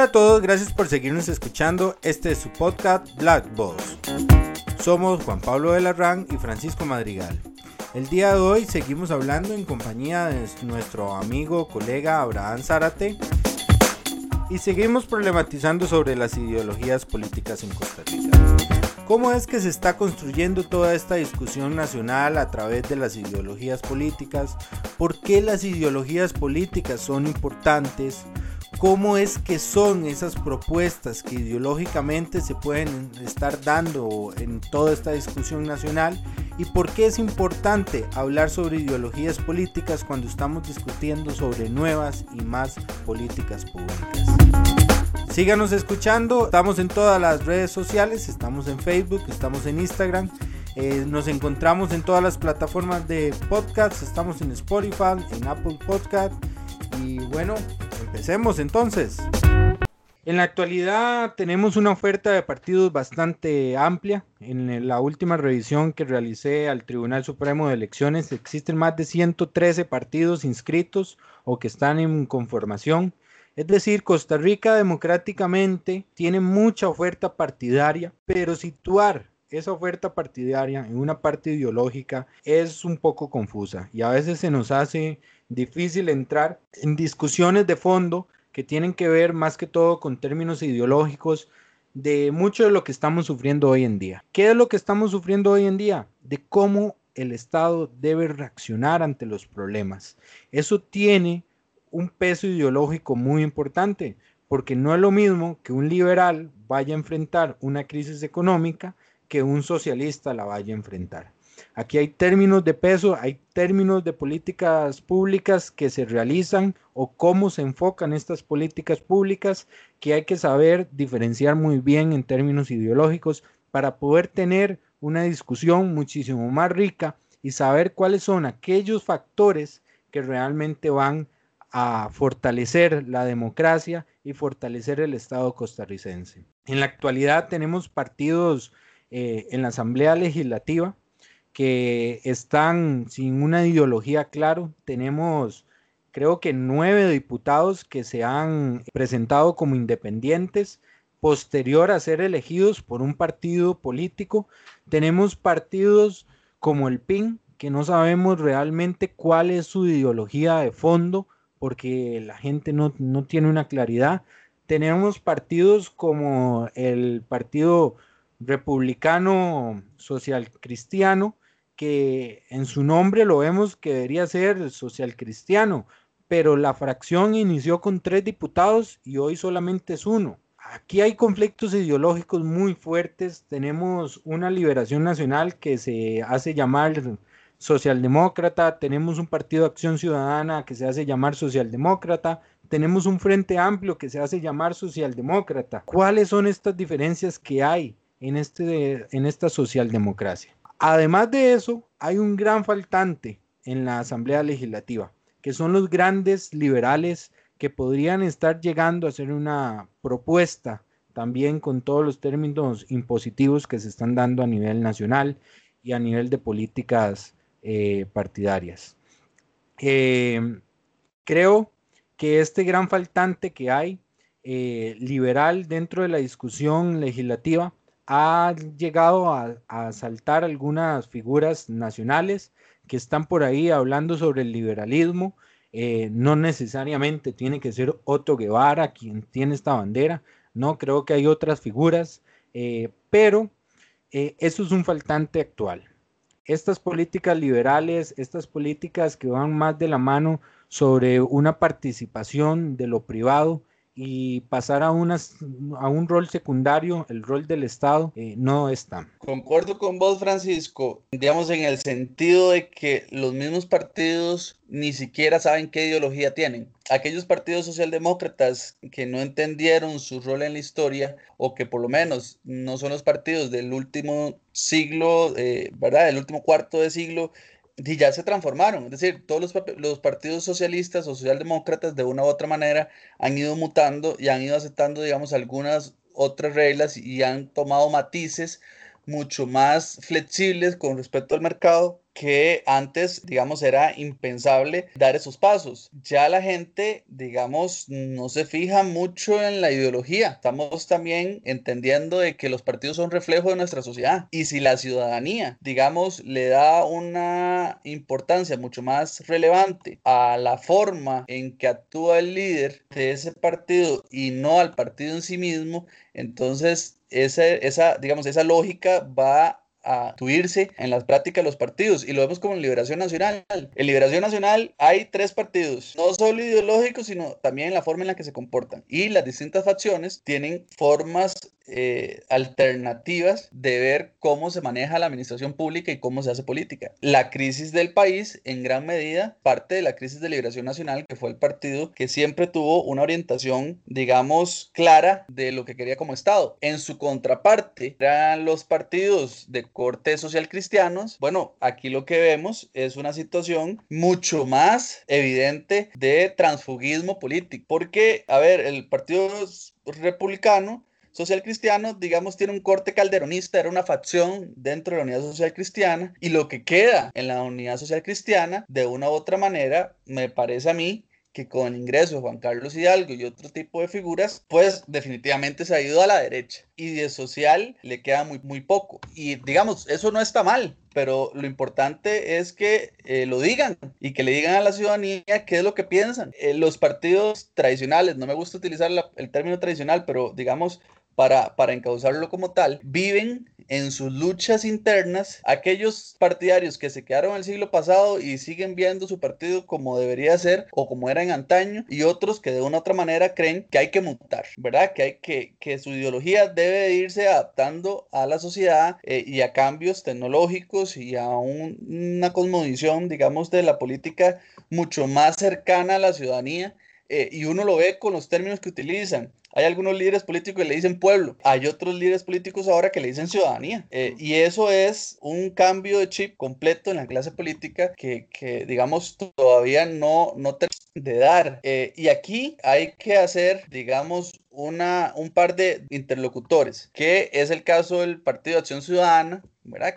Hola a todos, gracias por seguirnos escuchando. Este es su podcast Black Boss. Somos Juan Pablo de Larrán y Francisco Madrigal. El día de hoy seguimos hablando en compañía de nuestro amigo, colega Abraham Zárate y seguimos problematizando sobre las ideologías políticas en Costa Rica. ¿Cómo es que se está construyendo toda esta discusión nacional a través de las ideologías políticas? ¿Por qué las ideologías políticas son importantes? Cómo es que son esas propuestas que ideológicamente se pueden estar dando en toda esta discusión nacional y por qué es importante hablar sobre ideologías políticas cuando estamos discutiendo sobre nuevas y más políticas públicas. Síganos escuchando, estamos en todas las redes sociales, estamos en Facebook, estamos en Instagram. Eh, nos encontramos en todas las plataformas de podcast, estamos en Spotify, en Apple Podcast y bueno, Empecemos entonces. En la actualidad tenemos una oferta de partidos bastante amplia. En la última revisión que realicé al Tribunal Supremo de Elecciones existen más de 113 partidos inscritos o que están en conformación. Es decir, Costa Rica democráticamente tiene mucha oferta partidaria, pero situar esa oferta partidaria en una parte ideológica es un poco confusa y a veces se nos hace difícil entrar en discusiones de fondo que tienen que ver más que todo con términos ideológicos de mucho de lo que estamos sufriendo hoy en día. ¿Qué es lo que estamos sufriendo hoy en día? De cómo el Estado debe reaccionar ante los problemas. Eso tiene un peso ideológico muy importante, porque no es lo mismo que un liberal vaya a enfrentar una crisis económica que un socialista la vaya a enfrentar. Aquí hay términos de peso, hay términos de políticas públicas que se realizan o cómo se enfocan estas políticas públicas que hay que saber diferenciar muy bien en términos ideológicos para poder tener una discusión muchísimo más rica y saber cuáles son aquellos factores que realmente van a fortalecer la democracia y fortalecer el Estado costarricense. En la actualidad tenemos partidos eh, en la Asamblea Legislativa que están sin una ideología claro. Tenemos, creo que nueve diputados que se han presentado como independientes posterior a ser elegidos por un partido político. Tenemos partidos como el PIN, que no sabemos realmente cuál es su ideología de fondo, porque la gente no, no tiene una claridad. Tenemos partidos como el Partido Republicano Social Cristiano, que en su nombre lo vemos que debería ser social cristiano, pero la fracción inició con tres diputados y hoy solamente es uno. Aquí hay conflictos ideológicos muy fuertes. Tenemos una liberación nacional que se hace llamar socialdemócrata, tenemos un partido acción ciudadana que se hace llamar socialdemócrata, tenemos un frente amplio que se hace llamar socialdemócrata. ¿Cuáles son estas diferencias que hay en, este, en esta socialdemocracia? Además de eso, hay un gran faltante en la Asamblea Legislativa, que son los grandes liberales que podrían estar llegando a hacer una propuesta también con todos los términos impositivos que se están dando a nivel nacional y a nivel de políticas eh, partidarias. Em, creo que este gran faltante que hay eh, liberal dentro de la discusión legislativa ha llegado a, saltar algunas figuras nacionales que están por ahí hablando sobre el liberalismo. Eh, no necesariamente tiene que ser Otto Guevara quien tiene esta bandera, no creo que hay otras figuras, eh, pero eh, eso es un faltante actual. Estas políticas liberales, estas políticas que van más de la mano sobre una participación de lo privado, y pasar a, unas, a un rol secundario, el rol del Estado, eh, no está. Concuerdo con vos, Francisco, digamos en el sentido de que los mismos partidos ni siquiera saben qué ideología tienen. Aquellos partidos socialdemócratas que no entendieron su rol en la historia o que por lo menos no son los partidos del último siglo, eh, ¿verdad? Del último cuarto de siglo, y ya se transformaron. Es decir, todos los, los, partidos socialistas o socialdemócratas de una u otra manera han ido mutando y han ido aceptando, digamos, algunas otras reglas y han tomado matices mucho más flexibles con respecto al mercado que antes, digamos, era impensable dar esos pasos. Ya la gente, digamos, no se fija mucho en la ideología. Estamos también entendiendo de que los partidos son reflejo de nuestra sociedad. Y si la ciudadanía, digamos, le da una importancia mucho más relevante a la forma en que actúa el líder de ese partido y no al partido en sí mismo, entonces esa, esa digamos, esa lógica va a tuirse en las prácticas de los partidos y lo vemos como en Liberación Nacional. En Liberación Nacional hay tres partidos, no solo ideológicos, sino también en la forma en la que se comportan. Y las distintas facciones tienen formas eh, alternativas de ver cómo se maneja la administración pública y cómo se hace política. La crisis del país, en gran medida, parte de la crisis de liberación nacional, que fue el partido que siempre tuvo una orientación, digamos, clara de lo que quería como Estado. En su contraparte, eran los partidos de corte social cristianos. Bueno, aquí lo que vemos es una situación mucho más evidente de transfugismo político, porque, a ver, el partido republicano social cristiano, digamos, tiene un corte calderonista, era una facción dentro de la unidad social cristiana, y lo que queda en la unidad social cristiana, de una u otra manera, me parece a mí que con el ingreso de Juan Carlos Hidalgo y otro tipo de figuras, pues definitivamente se ha ido a la derecha y de social le queda muy, muy poco. Y digamos, eso no está mal, pero lo importante es que eh, lo digan y que le digan a la ciudadanía qué es lo que piensan. Eh, los partidos tradicionales, no me gusta utilizar el término tradicional, pero digamos para, para encauzarlo como tal, viven en sus luchas internas aquellos partidarios que se quedaron el siglo pasado y siguen viendo su partido como debería ser o como era en antaño y otros que de una u otra manera creen que hay que mutar, ¿verdad? Que hay que, que su ideología debe irse adaptando a la sociedad eh, y a cambios tecnológicos y a una cosmovisión, digamos, de la política mucho más cercana a la ciudadanía. Eh, y uno lo ve con los términos que utilizan. Hay algunos líderes políticos que le dicen pueblo, hay otros líderes políticos ahora que le dicen ciudadanía. Eh, y eso es un cambio de chip completo en la clase política que, que digamos, todavía no, no de dar. Eh, y aquí hay que hacer, digamos, una, un par de interlocutores, que es el caso del Partido de Acción Ciudadana,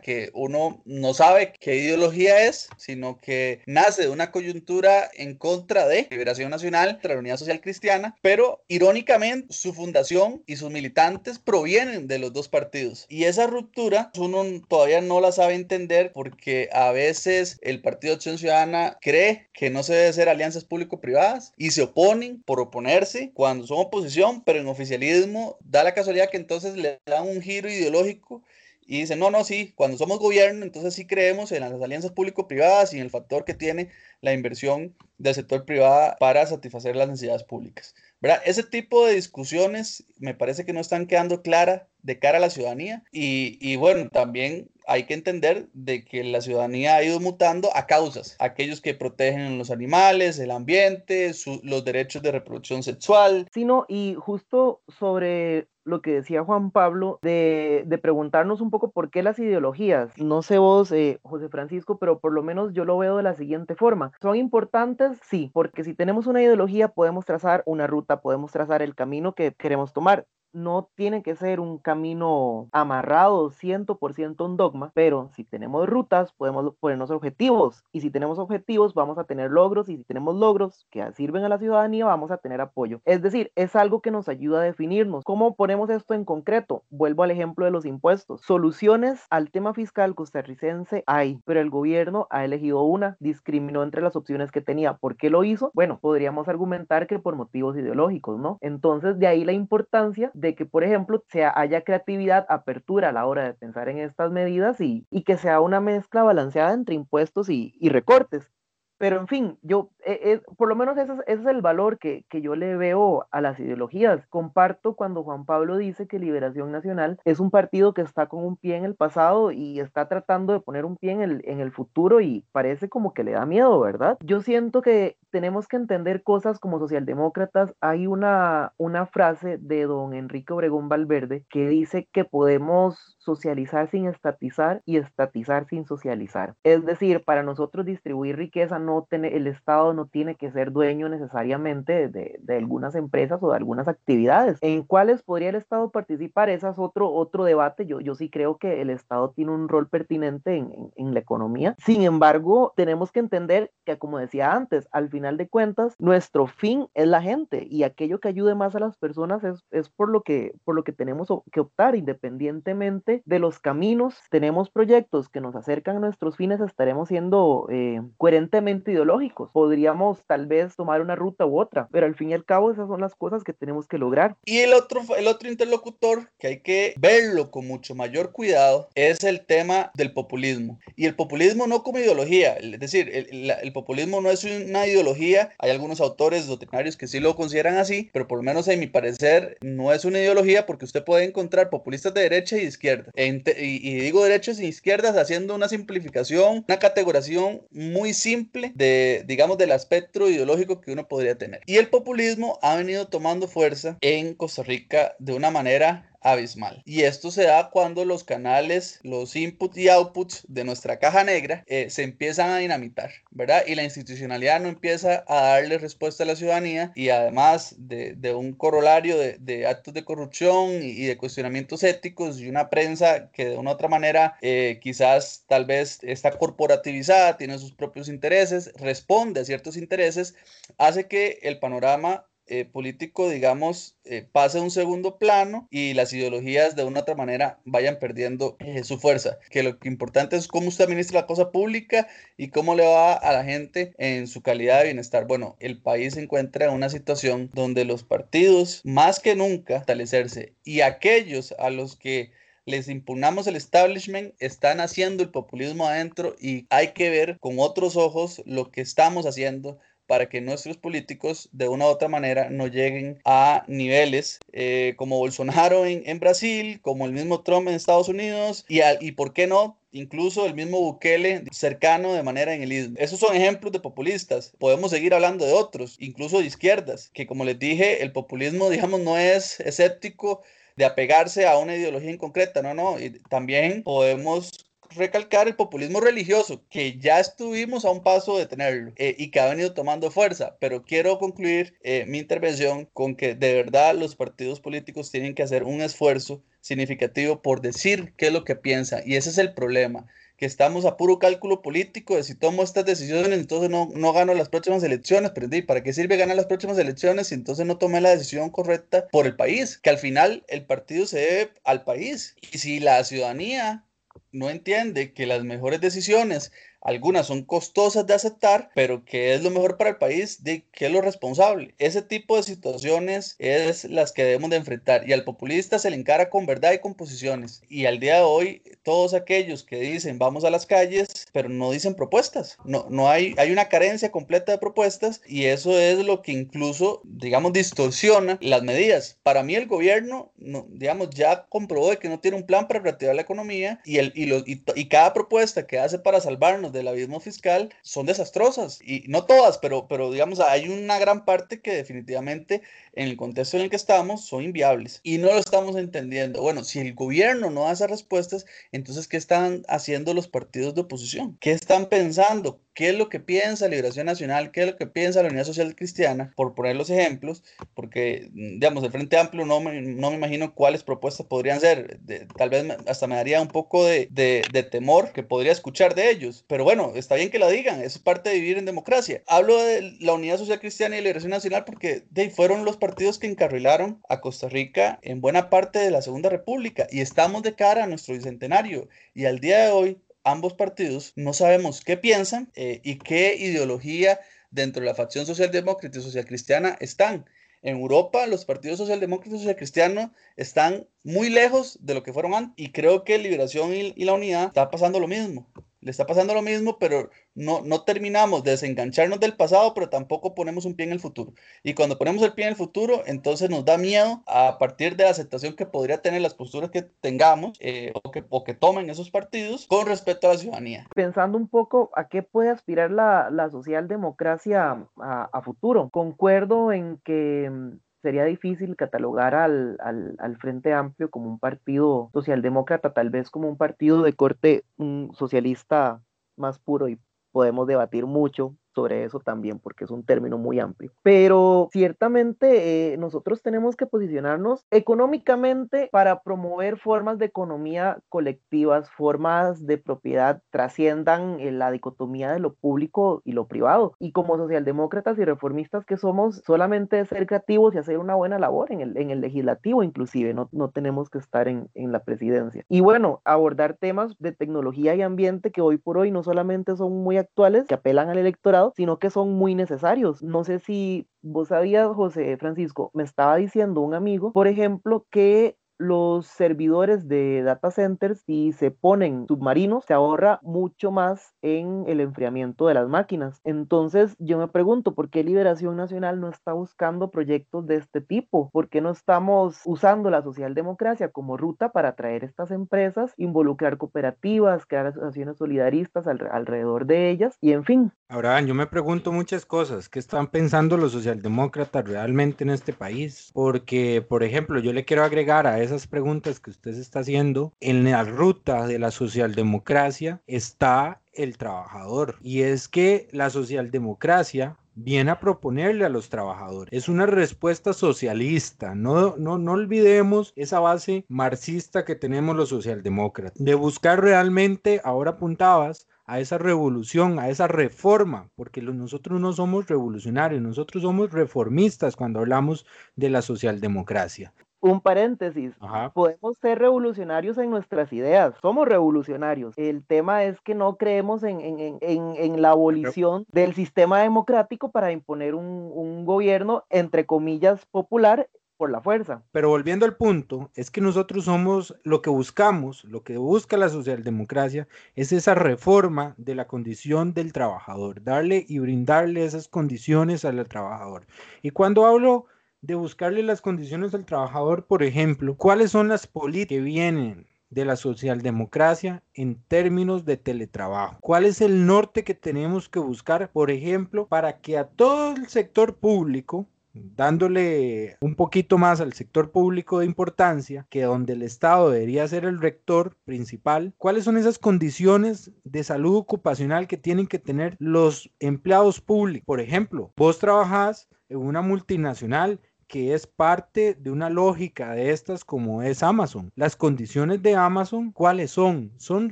Que uno no sabe qué ideología es, sino que nace de una coyuntura en contra de Liberación Nacional, de la Unidad Social Cristiana, pero irónicamente su fundación y sus militantes provienen de los dos partidos. Y esa ruptura uno todavía no la sabe entender porque a veces el Partido Acción Ciudadana cree que no se debe hacer alianzas público-privadas y se oponen por oponerse cuando son oposición, pero en oficialismo da la casualidad que entonces le dan un giro ideológico y dicen, no, no, sí, cuando somos gobierno, entonces sí creemos en las alianzas público-privadas y en el factor que tiene la inversión del sector privado para satisfacer las necesidades públicas. ¿verdad? Ese tipo de discusiones me parece que no están quedando claras de cara a la ciudadanía y, y, bueno, también hay que entender de que la ciudadanía ha ido mutando a causas, aquellos que protegen los animales, el ambiente, los derechos de reproducción sexual. Sino, y justo sobre lo que decía Juan Pablo, de, de, preguntarnos un poco por qué las ideologías. No sé vos, eh, José Francisco, pero por lo menos yo lo veo de la siguiente forma. ¿Son importantes? Sí, porque si tenemos una ideología podemos trazar una ruta, podemos trazar el camino que queremos tomar no tiene que ser un camino amarrado 100% un dogma, pero si tenemos rutas podemos ponernos objetivos y si tenemos objetivos vamos a tener logros y si tenemos logros que sirven a la ciudadanía vamos a tener apoyo. Es decir, es algo que nos ayuda a definirnos. ¿Cómo ponemos esto en concreto? Vuelvo al ejemplo de los impuestos. Soluciones al tema fiscal costarricense hay, pero el gobierno ha elegido una, discriminó entre las opciones que tenía. ¿Por qué lo hizo? Bueno, podríamos argumentar que por motivos ideológicos, ¿no? Entonces de ahí la importancia que, por ejemplo, sea, haya creatividad, apertura a la hora de pensar en estas medidas y, y que sea una mezcla balanceada entre impuestos y, y recortes. Pero en fin, yo, eh, eh, por lo menos ese es, ese es el valor que, que, yo le veo a las ideologías. Comparto cuando Juan Pablo dice que Liberación Nacional es un partido que está con un pie en el pasado y está tratando de poner un pie en el, en el futuro y parece como que le da miedo, ¿verdad? Yo siento que, tenemos que entender cosas como socialdemócratas. Hay una, una frase de don Enrique Obregón Valverde que dice que podemos socializar sin estatizar y estatizar sin socializar. Es decir, para nosotros distribuir riqueza, no tiene, el Estado no tiene que ser dueño necesariamente de, de, algunas empresas o de algunas actividades. ¿En cuáles podría el Estado participar? Ese es otro, otro debate. Yo, yo sí creo que el Estado tiene un rol pertinente en, en, en la economía. Sin embargo, tenemos que entender que, como decía antes, al final de cuentas, nuestro fin es la gente y aquello que ayude más a las personas es, es por, lo que, por lo que tenemos que optar independientemente de los caminos, tenemos proyectos que nos acercan a nuestros fines, estaremos siendo eh, coherentemente ideológicos. Podríamos tal vez tomar una ruta u otra, pero al fin y al cabo esas son las cosas que tenemos que lograr. Y el otro, el otro interlocutor que hay que verlo con mucho mayor cuidado es el tema del populismo. Y el populismo no como ideología, es decir, el, populismo no es una ideología, hay algunos autores doctrinarios que sí lo consideran así, pero por lo menos en mi parecer no es una ideología porque usted puede encontrar populistas de derecha y de izquierda y, digo derechos e izquierdas haciendo una simplificación, una categorización muy simple de, digamos, del aspecto ideológico que uno podría tener. Y el populismo ha venido tomando fuerza en Costa Rica de una manera abismal. Y esto se da cuando los canales, los inputs y outputs de nuestra caja negra eh, se empiezan a dinamitar, ¿verdad? Y la institucionalidad no empieza a darle respuesta a la ciudadanía y además de, un corolario de, de, actos de corrupción y, de cuestionamientos éticos y una prensa que de una u otra manera eh, quizás tal vez está corporativizada, tiene sus propios intereses, responde a ciertos intereses, hace que el panorama eh, político, digamos, eh, pase a un segundo plano y las ideologías de una otra manera vayan perdiendo eh, su fuerza. Que lo importante es cómo usted administra la cosa pública y cómo le va a la gente en su calidad de bienestar. Bueno, el país se encuentra en una situación donde los partidos, más que nunca, fortalecerse y aquellos a los que les impugnamos el establishment, están haciendo el populismo adentro y hay que ver con otros ojos lo que estamos haciendo para que nuestros políticos de una u otra manera no lleguen a niveles eh, como Bolsonaro en, Brasil, como el mismo Trump en Estados Unidos y, y por qué no incluso el mismo Bukele cercano de manera en el istmo. Esos son ejemplos de populistas. Podemos seguir hablando de otros, incluso de izquierdas, que como les dije, el populismo, digamos, no es escéptico de apegarse a una ideología en concreta, no, no, y también podemos recalcar el populismo religioso, que ya estuvimos a un paso de tenerlo eh, y que ha venido tomando fuerza, pero quiero concluir eh, mi intervención con que de verdad los partidos políticos tienen que hacer un esfuerzo significativo por decir qué es lo que piensan y ese es el problema que estamos a puro cálculo político de si tomo estas decisiones, entonces no, no gano las próximas elecciones, pero ¿para qué sirve ganar las próximas elecciones si entonces no tomé la decisión correcta por el país? Que al final el partido se debe al país. Y si la ciudadanía no entiende que las mejores decisiones algunas son costosas de aceptar, pero que es lo mejor para el país, de que es lo responsable. Ese tipo de situaciones es las que debemos de enfrentar y al populista se le encara con verdad y con posiciones. Y al día de hoy, todos aquellos que dicen vamos a las calles, pero no dicen propuestas. No, no hay, hay una carencia completa de propuestas y eso es lo que incluso, digamos, distorsiona las medidas. Para mí el gobierno, no, digamos, ya comprobó de que no tiene un plan para reactivar la economía y, el, y, los, y, y cada propuesta que hace para salvarnos del abismo fiscal son desastrosas. Y no todas, pero, pero digamos, hay una gran parte que definitivamente en el contexto en el que estamos son inviables. Y no lo estamos entendiendo. Bueno, si el gobierno no da esas respuestas, entonces, ¿qué están haciendo los partidos de oposición? ¿Qué están pensando? qué es lo que piensa Liberación Nacional, qué es lo que piensa la Unidad Social Cristiana, por poner los ejemplos, porque, digamos, el Frente Amplio no me, no me imagino cuáles propuestas podrían ser. tal vez hasta me daría un poco de, de, de, temor que podría escuchar de ellos. Pero bueno, está bien que la digan, es parte de vivir en democracia. Hablo de la Unidad Social Cristiana y Liberación Nacional porque de, fueron los partidos que encarrilaron a Costa Rica en buena parte de la Segunda República y estamos de cara a nuestro bicentenario. Y al día de hoy, ambos partidos no sabemos qué piensan eh, y qué ideología dentro de la facción socialdemócrata y socialcristiana están. En Europa, los partidos socialdemócratas y socialcristianos están muy lejos de lo que fueron antes y creo que Liberación y, y la Unidad está pasando lo mismo. Le está pasando lo mismo, pero no, no terminamos de desengancharnos del pasado, pero tampoco ponemos un pie en el futuro. Y cuando ponemos el pie en el futuro, entonces nos da miedo a partir de la aceptación que podría tener las posturas que tengamos eh, o, que, o que tomen esos partidos con respecto a la ciudadanía. Pensando un poco a qué puede aspirar la, la socialdemocracia a, a futuro, concuerdo en que mm, sería difícil catalogar al, al, al, Frente Amplio como un partido socialdemócrata, tal vez como un partido de corte un socialista más puro y podemos debatir mucho sobre eso también, porque es un término muy amplio. Pero ciertamente eh, nosotros tenemos que posicionarnos económicamente para promover formas de economía colectivas, formas de propiedad trasciendan eh, la dicotomía de lo público y lo privado. Y como socialdemócratas y reformistas que somos, solamente ser creativos y hacer una buena labor en el, en el legislativo inclusive, no, no tenemos que estar en, en la presidencia. Y bueno, abordar temas de tecnología y ambiente que hoy por hoy no solamente son muy actuales, que apelan al electorado, sino que son muy necesarios. No sé si vos sabías, José Francisco, me estaba diciendo un amigo, por ejemplo, que los servidores de data centers, si se ponen submarinos, se ahorra mucho más en el enfriamiento de las máquinas. Entonces, yo me pregunto, ¿por qué Liberación Nacional no está buscando proyectos de este tipo? ¿Por qué no estamos usando la socialdemocracia como ruta para atraer estas empresas, involucrar cooperativas, crear asociaciones solidaristas alrededor de ellas y en fin? Ahora, yo me pregunto muchas cosas. ¿Qué están pensando los socialdemócratas realmente en este país? Porque, por ejemplo, yo le quiero agregar a esas preguntas que usted se está haciendo, en la ruta de la socialdemocracia está el trabajador. Y es que la socialdemocracia viene a proponerle a los trabajadores. Es una respuesta socialista. No, no, no olvidemos esa base marxista que tenemos los socialdemócratas. De buscar realmente, ahora apuntabas, a esa revolución, a esa reforma, porque nosotros no somos revolucionarios, nosotros somos reformistas cuando hablamos de la socialdemocracia. Un paréntesis, podemos ser revolucionarios en nuestras ideas, somos revolucionarios. El tema es que no creemos en, en, en, en la abolición del sistema democrático para imponer un, un gobierno, entre comillas, popular la fuerza. Pero volviendo al punto, es que nosotros somos lo que buscamos, lo que busca la socialdemocracia, es esa reforma de la condición del trabajador, darle y brindarle esas condiciones al trabajador. Y cuando hablo de buscarle las condiciones al trabajador, por ejemplo, cuáles son las políticas que vienen de la socialdemocracia en términos de teletrabajo. ¿Cuál es el norte que tenemos que buscar, por ejemplo, para que a todo el sector público dándole un poquito más al sector público de importancia, que donde el Estado debería ser el rector principal, ¿cuáles son esas condiciones de salud ocupacional que tienen que tener los empleados públicos? Por ejemplo, vos trabajás en una multinacional que es parte de una lógica de estas como es Amazon. Las condiciones de Amazon, ¿cuáles son? ¿Son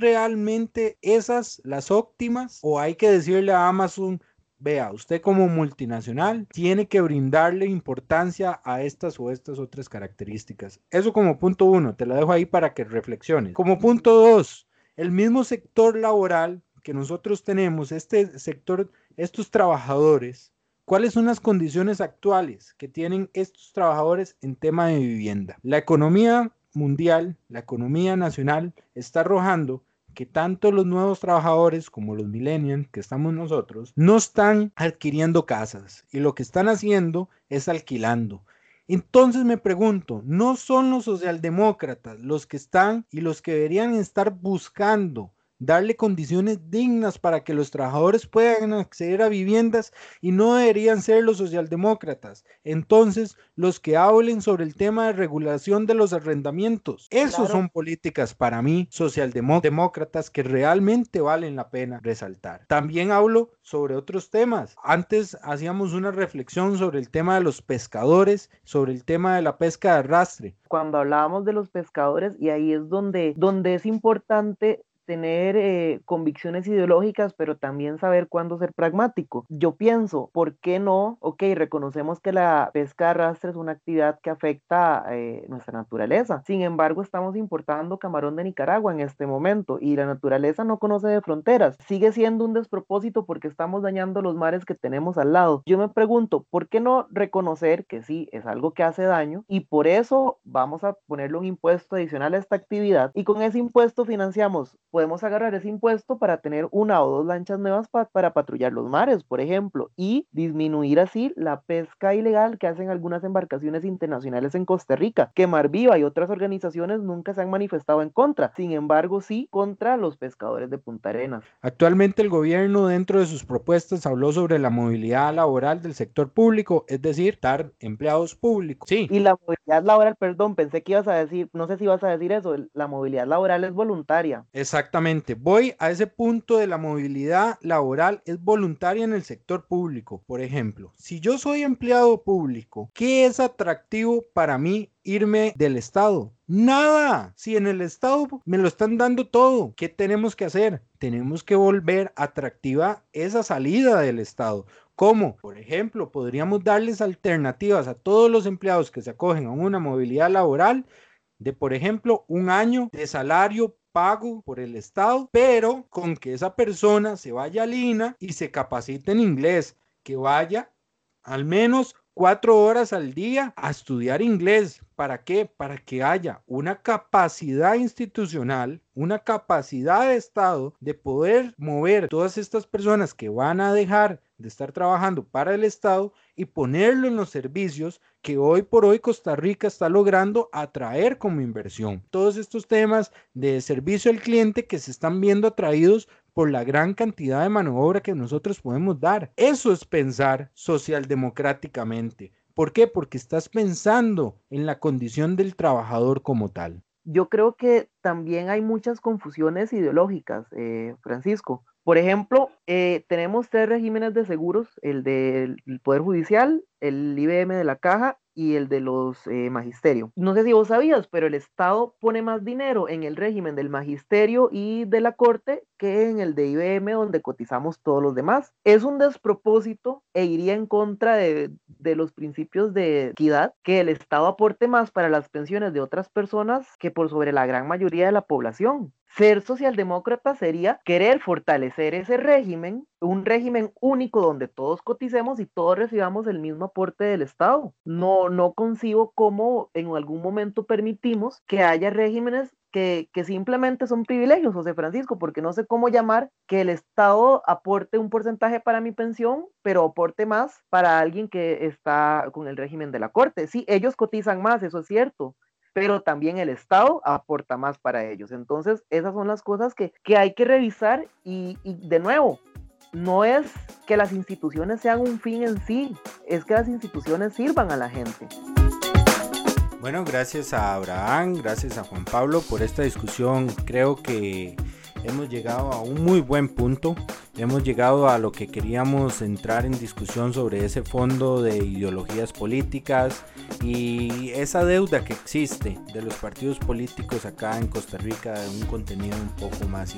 realmente esas las óptimas o hay que decirle a Amazon, vea, usted como multinacional tiene que brindarle importancia a estas o estas otras características? Eso como punto uno, te lo dejo ahí para que reflexiones. Como punto dos, el mismo sector laboral que nosotros tenemos, este sector, estos trabajadores, ¿Cuáles son las condiciones actuales que tienen estos trabajadores en tema de vivienda? La economía mundial, la economía nacional está arrojando que tanto los nuevos trabajadores como los millennials que estamos nosotros no están adquiriendo casas y lo que están haciendo es alquilando. Entonces me pregunto, ¿no son los socialdemócratas los que están y los que deberían estar buscando darle condiciones dignas para que los trabajadores puedan acceder a viviendas y no deberían ser los socialdemócratas. Entonces, los que hablen sobre el tema de regulación de los arrendamientos, esos son políticas para mí socialdemócratas que realmente valen la pena resaltar. También hablo sobre otros temas. Antes hacíamos una reflexión sobre el tema de los pescadores, sobre el tema de la pesca de arrastre. Cuando hablábamos de los pescadores, y ahí es donde, donde es importante tener eh, convicciones ideológicas, pero también saber cuándo ser pragmático. Yo pienso, ¿por qué no? Ok, reconocemos que la pesca de arrastre es una actividad que afecta eh, nuestra naturaleza. Sin embargo, estamos importando camarón de Nicaragua en este momento y la naturaleza no conoce de fronteras. Sigue siendo un despropósito porque estamos dañando los mares que tenemos al lado. Yo me pregunto, ¿por qué no reconocer que sí, es algo que hace daño y por eso vamos a ponerle un impuesto adicional a esta actividad y con ese impuesto financiamos pues, podemos agarrar ese impuesto para tener una o dos lanchas nuevas para patrullar los mares, por ejemplo, y disminuir así la pesca ilegal que hacen algunas embarcaciones internacionales en Costa Rica, que Marviva y otras organizaciones nunca se han manifestado en contra, sin embargo sí contra los pescadores de Punta Arenas. Actualmente el gobierno dentro de sus propuestas habló sobre la movilidad laboral del sector público, es decir, dar empleados públicos. Sí. Y la movilidad laboral, perdón, pensé que ibas a decir, no sé si ibas a decir eso, la movilidad laboral es voluntaria. Exactamente. Voy a ese punto de la movilidad laboral es voluntaria en el sector público. Por ejemplo, si yo soy empleado público, ¿qué es atractivo para mí irme del Estado? Nada. Si en el Estado me lo están dando todo, ¿qué tenemos que hacer? Tenemos que volver atractiva esa salida del Estado. ¿Cómo? Por ejemplo, podríamos darles alternativas a todos los empleados que se acogen a una movilidad laboral de, por ejemplo, un año de salario pago por el Estado, pero con que esa persona se vaya a Lina y se capacite en inglés, que vaya al menos cuatro horas al día a estudiar inglés. ¿Para qué? Para que haya una capacidad institucional, una capacidad de Estado de poder mover todas estas personas que van a dejar de estar trabajando para el Estado y ponerlo en los servicios que hoy por hoy Costa Rica está logrando atraer como inversión. Todos estos temas de servicio al cliente que se están viendo atraídos por la gran cantidad de mano obra que nosotros podemos dar. Eso es pensar socialdemocráticamente. ¿Por qué? Porque estás pensando en la condición del trabajador como tal. Yo creo que también hay muchas confusiones ideológicas, eh, Francisco. Por ejemplo, eh, tenemos tres regímenes de seguros, el del Poder Judicial, el IBM de la Caja y el de los eh, magisterio. No sé si vos sabías, pero el Estado pone más dinero en el régimen del magisterio y de la Corte que en el de IBM donde cotizamos todos los demás. Es un despropósito e iría en contra de los principios de equidad que el Estado aporte más para las pensiones de otras personas que por sobre la gran mayoría de la población. Ser socialdemócrata sería querer fortalecer ese régimen, un régimen único donde todos coticemos y todos recibamos el mismo aporte del Estado. No, no concibo cómo en algún momento permitimos que haya regímenes que, que, simplemente son privilegios, José Francisco, porque no sé cómo llamar que el Estado aporte un porcentaje para mi pensión, pero aporte más para alguien que está con el régimen de la Corte. Sí, ellos cotizan más, eso es cierto, pero también el Estado aporta más para ellos. Entonces, esas son las cosas que, hay que revisar y, de nuevo, no es que las instituciones sean un fin en sí, es que las instituciones sirvan a la gente. Bueno, gracias a Abraham, gracias a Juan Pablo por esta discusión. Creo que hemos llegado a un muy buen punto. Hemos llegado a lo que queríamos entrar en discusión sobre ese fondo de ideologías políticas y esa deuda que existe de los partidos políticos acá en Costa Rica de un contenido un poco más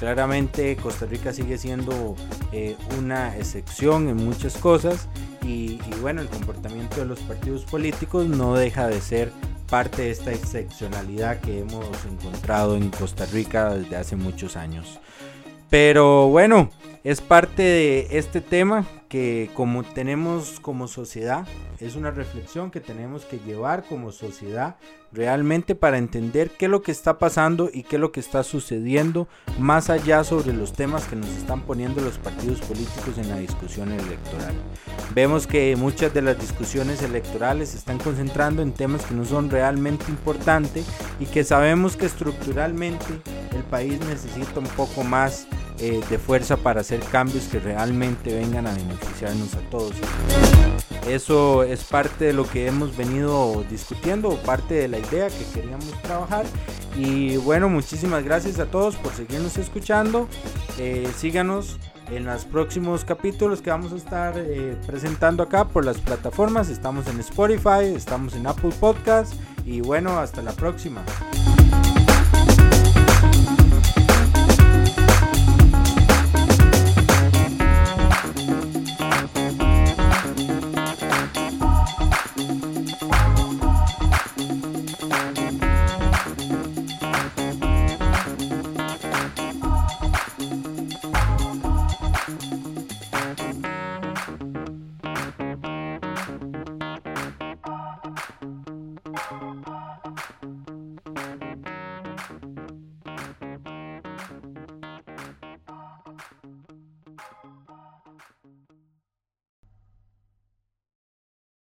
Claramente Costa Rica sigue siendo eh, una excepción en muchas cosas y, y bueno, el comportamiento de los partidos políticos no deja de ser parte de esta excepcionalidad que hemos encontrado en Costa Rica desde hace muchos años. Pero bueno, es parte de este tema que como tenemos como sociedad, es una reflexión que tenemos que llevar como sociedad realmente para entender qué es lo que está pasando y qué es lo que está sucediendo más allá sobre los temas que nos están poniendo los partidos políticos en la discusión electoral. Vemos que muchas de las discusiones electorales se están concentrando en temas que no son realmente importantes y que sabemos que estructuralmente el país necesita un poco más eh, de fuerza para hacer cambios que realmente vengan a beneficiarnos a todos. Eso es parte de lo que hemos venido discutiendo, parte de la idea que queríamos trabajar. Y bueno, muchísimas gracias a todos por seguirnos escuchando. Eh, síganos en los próximos capítulos que vamos a estar eh, presentando acá por las plataformas. Estamos en Spotify, estamos en Apple Podcast y bueno, hasta la próxima.